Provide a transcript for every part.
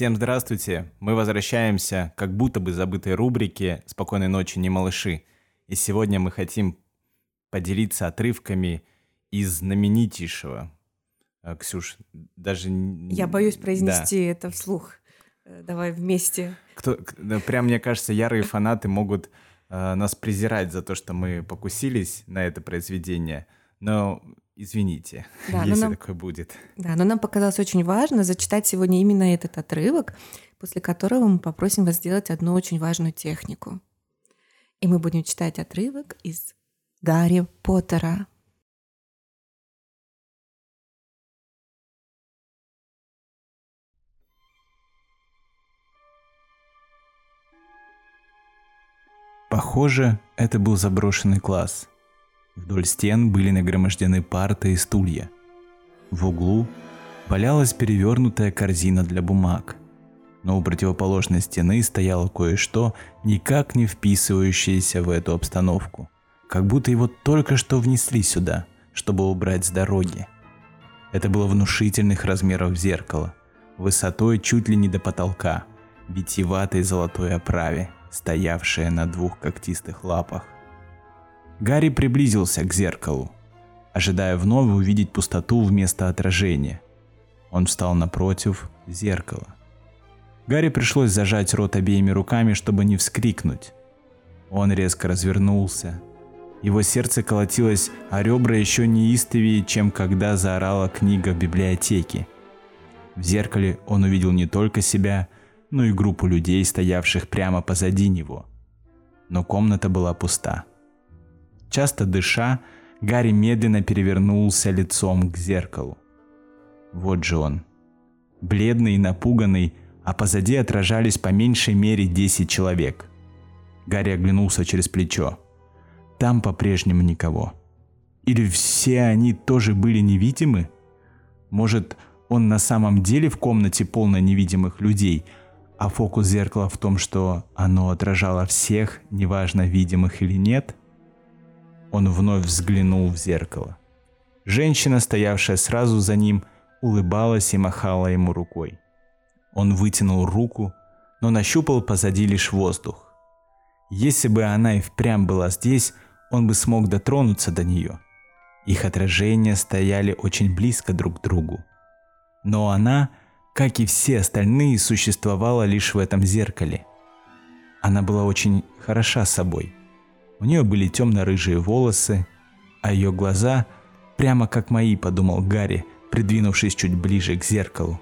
Всем здравствуйте! Мы возвращаемся как будто бы забытой рубрике «Спокойной ночи, не малыши». И сегодня мы хотим поделиться отрывками из знаменитейшего. А, Ксюш, даже... Я боюсь произнести да. это вслух. Э, давай вместе. Кто, прям, мне кажется, ярые фанаты могут э, нас презирать за то, что мы покусились на это произведение. Но Извините, да, если нам, такое будет. Да, но нам показалось очень важно зачитать сегодня именно этот отрывок, после которого мы попросим вас сделать одну очень важную технику. И мы будем читать отрывок из Гарри Поттера. Похоже, это был заброшенный класс – Вдоль стен были нагромождены парты и стулья. В углу валялась перевернутая корзина для бумаг. Но у противоположной стены стояло кое-что, никак не вписывающееся в эту обстановку. Как будто его только что внесли сюда, чтобы убрать с дороги. Это было внушительных размеров зеркало, высотой чуть ли не до потолка, витиеватой золотой оправе, стоявшее на двух когтистых лапах. Гарри приблизился к зеркалу, ожидая вновь увидеть пустоту вместо отражения. Он встал напротив зеркала. Гарри пришлось зажать рот обеими руками, чтобы не вскрикнуть. Он резко развернулся. Его сердце колотилось, а ребра еще неистовее, чем когда заорала книга в библиотеке. В зеркале он увидел не только себя, но и группу людей, стоявших прямо позади него. Но комната была пуста. Часто дыша, Гарри медленно перевернулся лицом к зеркалу. Вот же он. Бледный и напуганный, а позади отражались по меньшей мере 10 человек. Гарри оглянулся через плечо. Там по-прежнему никого. Или все они тоже были невидимы? Может, он на самом деле в комнате полно невидимых людей, а фокус зеркала в том, что оно отражало всех, неважно видимых или нет – он вновь взглянул в зеркало. Женщина, стоявшая сразу за ним, улыбалась и махала ему рукой. Он вытянул руку, но нащупал позади лишь воздух. Если бы она и впрямь была здесь, он бы смог дотронуться до нее. Их отражения стояли очень близко друг к другу. Но она, как и все остальные, существовала лишь в этом зеркале. Она была очень хороша собой – у нее были темно-рыжие волосы, а ее глаза, прямо как мои, подумал Гарри, придвинувшись чуть ближе к зеркалу.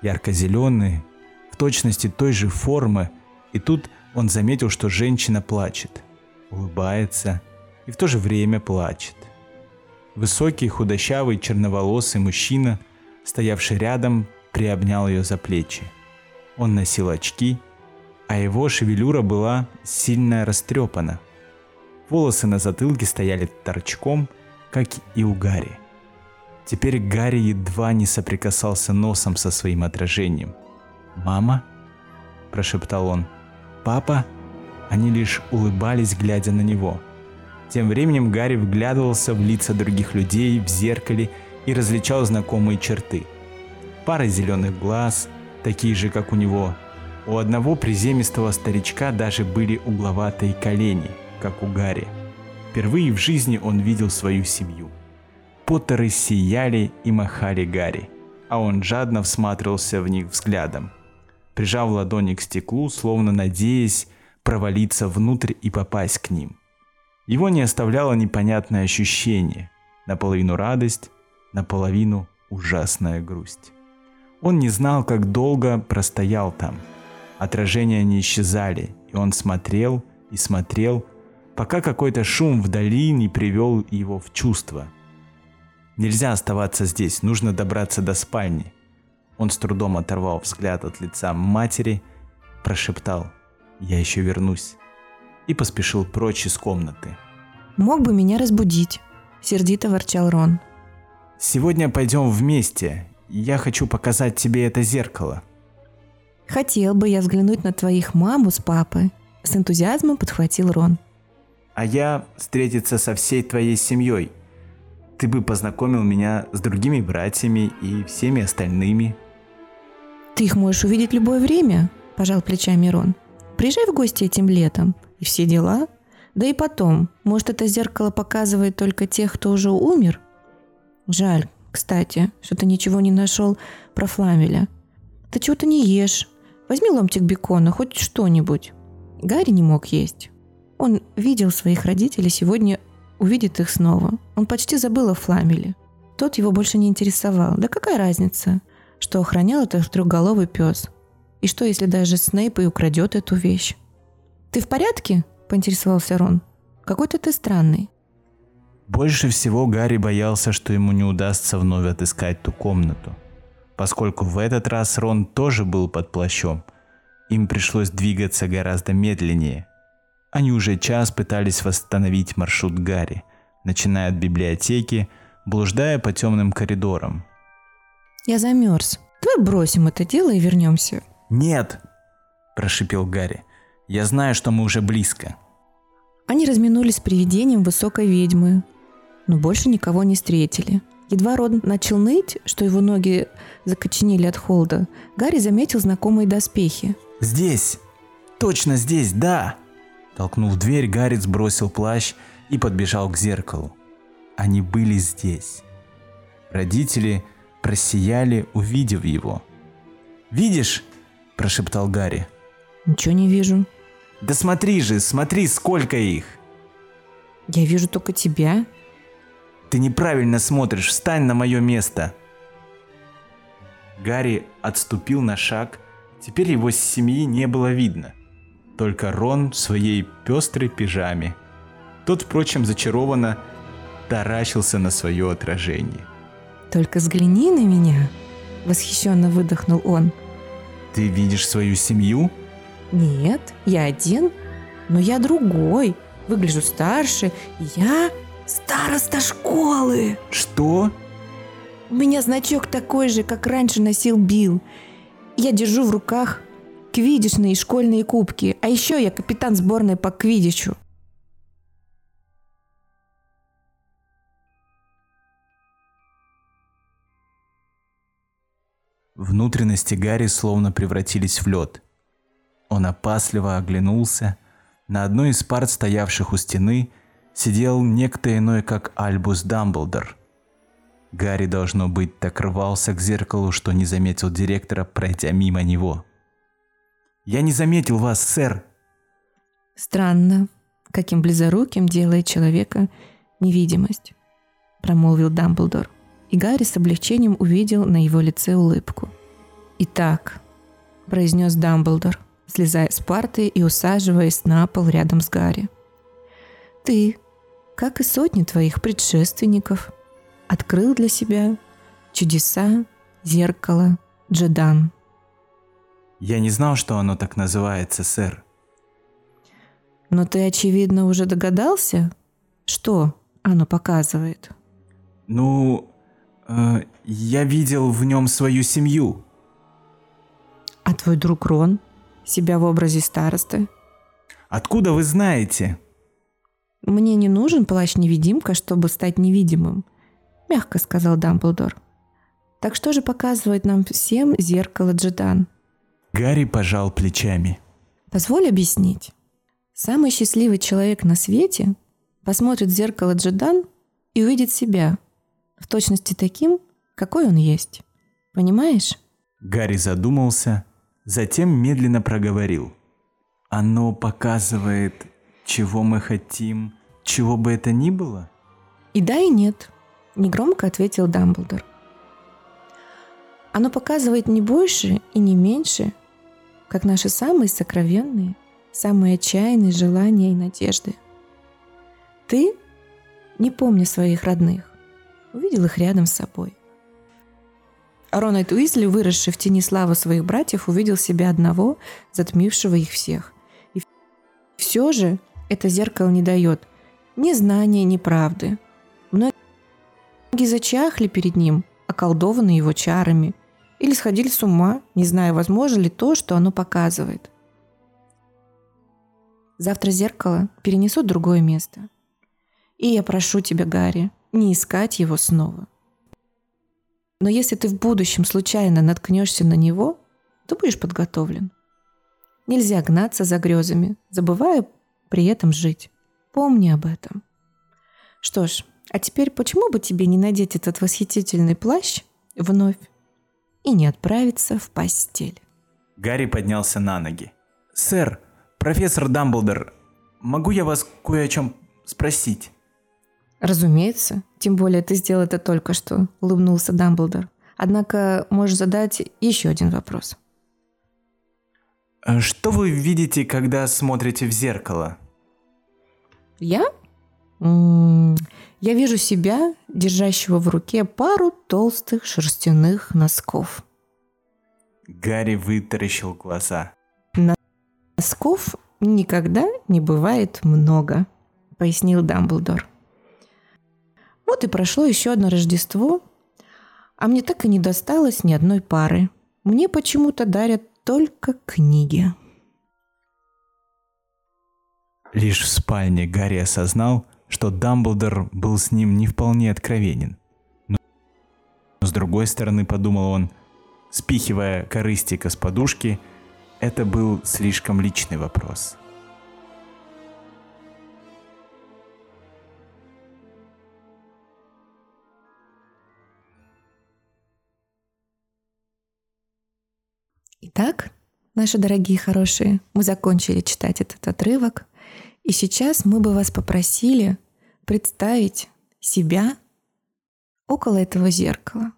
Ярко-зеленые, в точности той же формы, и тут он заметил, что женщина плачет, улыбается и в то же время плачет. Высокий, худощавый, черноволосый мужчина, стоявший рядом, приобнял ее за плечи. Он носил очки, а его шевелюра была сильно растрепана – Волосы на затылке стояли торчком, как и у Гарри. Теперь Гарри едва не соприкасался носом со своим отражением. «Мама?» – прошептал он. «Папа?» Они лишь улыбались, глядя на него. Тем временем Гарри вглядывался в лица других людей в зеркале и различал знакомые черты. Пара зеленых глаз, такие же, как у него. У одного приземистого старичка даже были угловатые колени – как у Гарри. Впервые в жизни он видел свою семью. Поттеры сияли и махали Гарри, а он жадно всматривался в них взглядом. Прижав ладони к стеклу, словно надеясь провалиться внутрь и попасть к ним. Его не оставляло непонятное ощущение, наполовину радость, наполовину ужасная грусть. Он не знал, как долго простоял там. Отражения не исчезали, и он смотрел и смотрел, пока какой-то шум вдали не привел его в чувство. Нельзя оставаться здесь, нужно добраться до спальни. Он с трудом оторвал взгляд от лица матери, прошептал «Я еще вернусь» и поспешил прочь из комнаты. «Мог бы меня разбудить», — сердито ворчал Рон. «Сегодня пойдем вместе. Я хочу показать тебе это зеркало». «Хотел бы я взглянуть на твоих маму с папой», — с энтузиазмом подхватил Рон а я встретиться со всей твоей семьей. Ты бы познакомил меня с другими братьями и всеми остальными. Ты их можешь увидеть любое время, пожал плечами Рон. Приезжай в гости этим летом. И все дела. Да и потом, может, это зеркало показывает только тех, кто уже умер? Жаль, кстати, что ты ничего не нашел про Фламеля. Ты чего-то не ешь. Возьми ломтик бекона, хоть что-нибудь. Гарри не мог есть. Он видел своих родителей, сегодня увидит их снова. Он почти забыл о Фламеле. Тот его больше не интересовал. Да какая разница, что охранял этот трехголовый пес? И что, если даже Снейп и украдет эту вещь? «Ты в порядке?» – поинтересовался Рон. «Какой-то ты странный». Больше всего Гарри боялся, что ему не удастся вновь отыскать ту комнату. Поскольку в этот раз Рон тоже был под плащом, им пришлось двигаться гораздо медленнее. Они уже час пытались восстановить маршрут Гарри, начиная от библиотеки, блуждая по темным коридорам. «Я замерз. Давай бросим это дело и вернемся». «Нет!» – прошипел Гарри. «Я знаю, что мы уже близко». Они разминулись с привидением высокой ведьмы, но больше никого не встретили. Едва Рон начал ныть, что его ноги закоченели от холода, Гарри заметил знакомые доспехи. «Здесь! Точно здесь, да!» Толкнув дверь, Гарри сбросил плащ и подбежал к зеркалу. Они были здесь. Родители просияли, увидев его. «Видишь?» – прошептал Гарри. «Ничего не вижу». «Да смотри же, смотри, сколько их!» «Я вижу только тебя», ты неправильно смотришь, встань на мое место. Гарри отступил на шаг, теперь его семьи не было видно. Только Рон в своей пестрой пижаме. Тот, впрочем, зачарованно таращился на свое отражение. «Только взгляни на меня!» – восхищенно выдохнул он. «Ты видишь свою семью?» «Нет, я один, но я другой, выгляжу старше, я Староста школы. Что? У меня значок такой же, как раньше носил Билл. Я держу в руках квидишные школьные кубки, а еще я капитан сборной по квидичу. Внутренности Гарри словно превратились в лед. Он опасливо оглянулся. На одной из парт, стоявших у стены, сидел некто иной, как Альбус Дамблдор. Гарри, должно быть, так рвался к зеркалу, что не заметил директора, пройдя мимо него. «Я не заметил вас, сэр!» «Странно, каким близоруким делает человека невидимость», — промолвил Дамблдор. И Гарри с облегчением увидел на его лице улыбку. «Итак», — произнес Дамблдор, слезая с парты и усаживаясь на пол рядом с Гарри — ты, как и сотни твоих предшественников, открыл для себя чудеса зеркала Джедан. Я не знал, что оно так называется, сэр. Но ты, очевидно, уже догадался, что оно показывает. Ну, э, я видел в нем свою семью. А твой друг Рон? Себя в образе старосты? Откуда вы знаете? «Мне не нужен плащ-невидимка, чтобы стать невидимым», — мягко сказал Дамблдор. «Так что же показывает нам всем зеркало Джедан?» Гарри пожал плечами. «Позволь объяснить. Самый счастливый человек на свете посмотрит в зеркало Джедан и увидит себя, в точности таким, какой он есть. Понимаешь?» Гарри задумался, затем медленно проговорил. «Оно показывает чего мы хотим, чего бы это ни было? И да, и нет, негромко ответил Дамблдор. Оно показывает не больше и не меньше, как наши самые сокровенные, самые отчаянные желания и надежды. Ты, не помня своих родных, увидел их рядом с собой. Рональд Уизли, выросший в тени славы своих братьев, увидел себя одного, затмившего их всех. И все же это зеркало не дает ни знания, ни правды. Многие зачахли перед ним, околдованы его чарами, или сходили с ума, не зная, возможно ли то, что оно показывает. Завтра зеркало перенесут в другое место. И я прошу тебя, Гарри, не искать его снова. Но если ты в будущем случайно наткнешься на него, то будешь подготовлен. Нельзя гнаться за грезами, забывая при этом жить. Помни об этом. Что ж, а теперь почему бы тебе не надеть этот восхитительный плащ вновь и не отправиться в постель? Гарри поднялся на ноги. «Сэр, профессор Дамблдор, могу я вас кое о чем спросить?» Разумеется, тем более ты сделал это только что, улыбнулся Дамблдор. Однако можешь задать еще один вопрос. Что вы видите, когда смотрите в зеркало? Я? Я вижу себя, держащего в руке пару толстых шерстяных носков. Гарри вытаращил глаза. Носков никогда не бывает много, пояснил Дамблдор. Вот и прошло еще одно Рождество, а мне так и не досталось ни одной пары. Мне почему-то дарят только книги. Лишь в спальне Гарри осознал, что Дамблдор был с ним не вполне откровенен. Но с другой стороны, подумал он, спихивая корыстика с подушки, это был слишком личный вопрос. Итак, наши дорогие хорошие, мы закончили читать этот отрывок. И сейчас мы бы вас попросили представить себя около этого зеркала.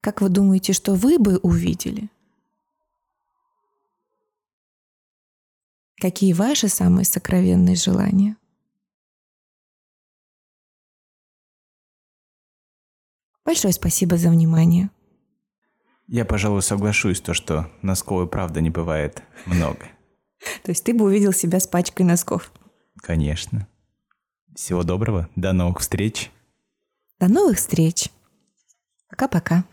Как вы думаете, что вы бы увидели? Какие ваши самые сокровенные желания? Большое спасибо за внимание. Я, пожалуй, соглашусь, то, что носков и правда не бывает много. То есть ты бы увидел себя с пачкой носков? Конечно. Всего доброго. До новых встреч. До новых встреч. Пока-пока.